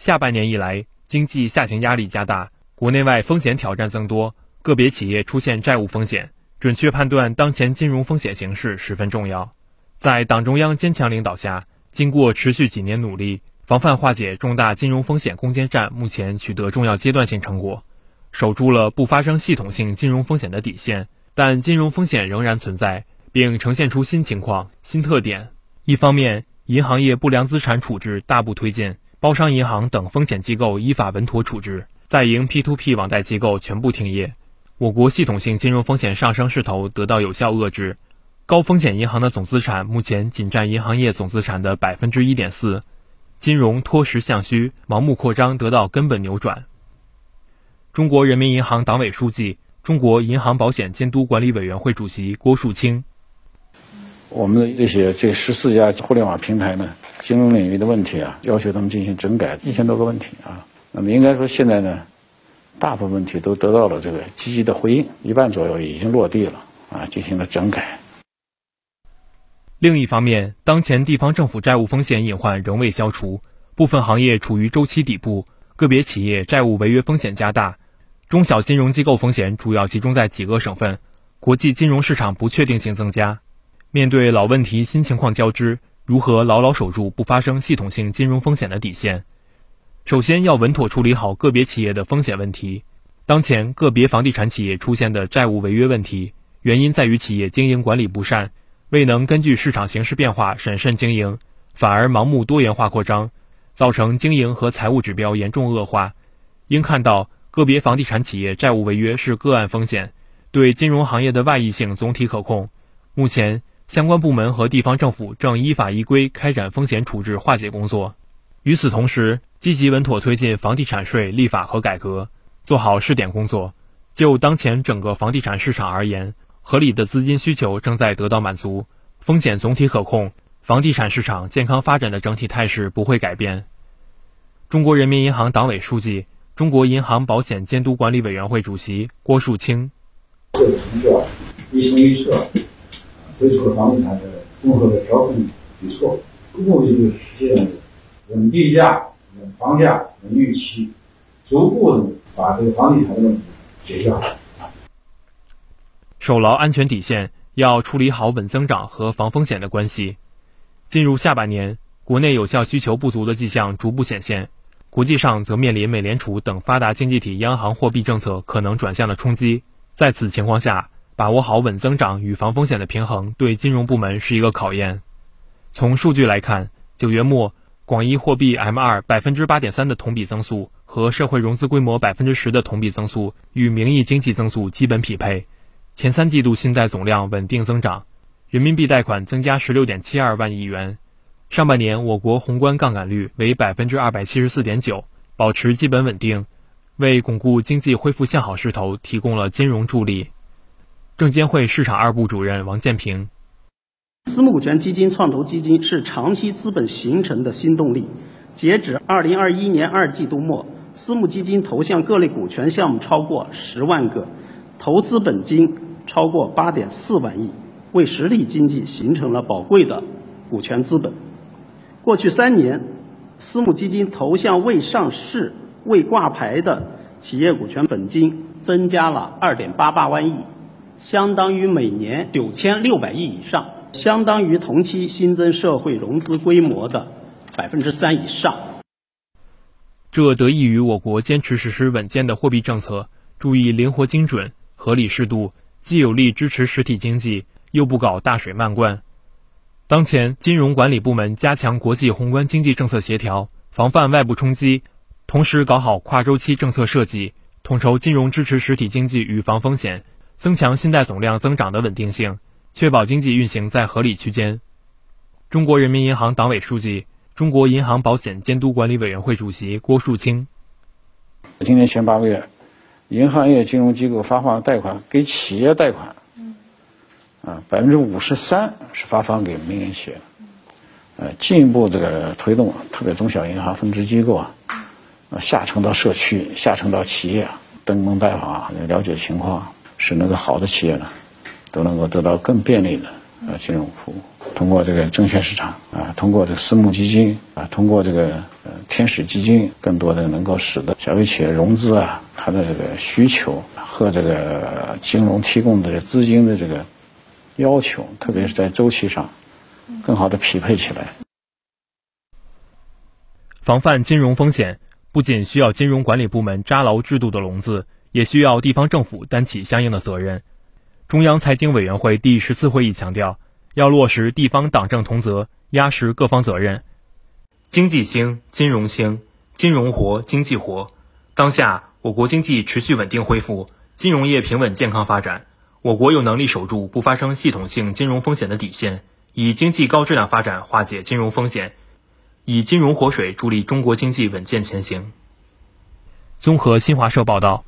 下半年以来，经济下行压力加大，国内外风险挑战增多，个别企业出现债务风险，准确判断当前金融风险形势十分重要。在党中央坚强领导下，经过持续几年努力，防范化解重大金融风险攻坚战目前取得重要阶段性成果，守住了不发生系统性金融风险的底线。但金融风险仍然存在，并呈现出新情况、新特点。一方面，银行业不良资产处置大步推进。包商银行等风险机构依法稳妥处置，在营 P2P 网贷机构全部停业，我国系统性金融风险上升势头得到有效遏制。高风险银行的总资产目前仅占银行业总资产的百分之一点四，金融脱实向虚、盲目扩张得到根本扭转。中国人民银行党委书记、中国银行保险监督管理委员会主席郭树清。我们的这些这十四家互联网平台呢，金融领域的问题啊，要求他们进行整改，一千多个问题啊。那么应该说现在呢，大部分问题都得到了这个积极的回应，一半左右已经落地了啊，进行了整改。另一方面，当前地方政府债务风险隐患仍未消除，部分行业处于周期底部，个别企业债务违约风险加大，中小金融机构风险主要集中在几个省份，国际金融市场不确定性增加。面对老问题、新情况交织，如何牢牢守住不发生系统性金融风险的底线？首先要稳妥处理好个别企业的风险问题。当前个别房地产企业出现的债务违约问题，原因在于企业经营管理不善，未能根据市场形势变化审慎经营，反而盲目多元化扩张，造成经营和财务指标严重恶化。应看到个别房地产企业债务违约是个案风险，对金融行业的外溢性总体可控。目前。相关部门和地方政府正依法依规开展风险处置化解工作。与此同时，积极稳妥推进房地产税立法和改革，做好试点工作。就当前整个房地产市场而言，合理的资金需求正在得到满足，风险总体可控，房地产市场健康发展的整体态势不会改变。中国人民银行党委书记、中国银行保险监督管理委员会主席郭树清。推出了房地产的综合的调控举措，目的就是实现稳地价、稳房价、稳预期，逐步的把这个房地产的问题解决好。守牢安全底线，要处理好稳增长和防风险的关系。进入下半年，国内有效需求不足的迹象逐步显现，国际上则面临美联储等发达经济体央行货币政策可能转向的冲击。在此情况下，把握好稳增长与防风险的平衡，对金融部门是一个考验。从数据来看，九月末广义货币 M2 百分之八点三的同比增速和社会融资规模百分之十的同比增速与名义经济增速基本匹配。前三季度信贷总量稳定增长，人民币贷款增加十六点七二万亿元。上半年我国宏观杠杆率为百分之二百七十四点九，保持基本稳定，为巩固经济恢复向好势头提供了金融助力。证监会市场二部主任王建平：私募股权基金创投基金是长期资本形成的新动力。截止二零二一年二季度末，私募基金投向各类股权项目超过十万个，投资本金超过八点四万亿，为实体经济形成了宝贵的股权资本。过去三年，私募基金投向未上市、未挂牌的企业股权本金增加了二点八八万亿。相当于每年九千六百亿以上，相当于同期新增社会融资规模的百分之三以上。这得益于我国坚持实施稳健的货币政策，注意灵活精准、合理适度，既有力支持实体经济，又不搞大水漫灌。当前，金融管理部门加强国际宏观经济政策协调，防范外部冲击，同时搞好跨周期政策设计，统筹金融支持实体经济与防风险。增强信贷总量增长的稳定性，确保经济运行在合理区间。中国人民银行党委书记、中国银行保险监督管理委员会主席郭树清：今年前八个月，银行业金融机构发放贷款给企业贷款，啊，百分之五十三是发放给民营企业，呃，进一步这个推动，特别中小银行分支机构啊，下沉到社区，下沉到企业，登门拜访，了解情况。使那个好的企业呢，都能够得到更便利的呃金融服务。通过这个证券市场啊，通过这个私募基金啊，通过这个呃天。天使基金，更多的能够使得小微企业融资啊，它的这个需求和这个金融提供的资金的这个要求，特别是在周期上，更好的匹配起来。防范金融风险，不仅需要金融管理部门扎牢制度的笼子，也需要地方政府担起相应的责任。中央财经委员会第十次会议强调，要落实地方党政同责，压实各方责任。经济兴，金融兴，金融活，经济活。当下，我国经济持续稳定恢复，金融业平稳健康发展。我国有能力守住不发生系统性金融风险的底线，以经济高质量发展化解金融风险。以金融活水助力中国经济稳健前行。综合新华社报道。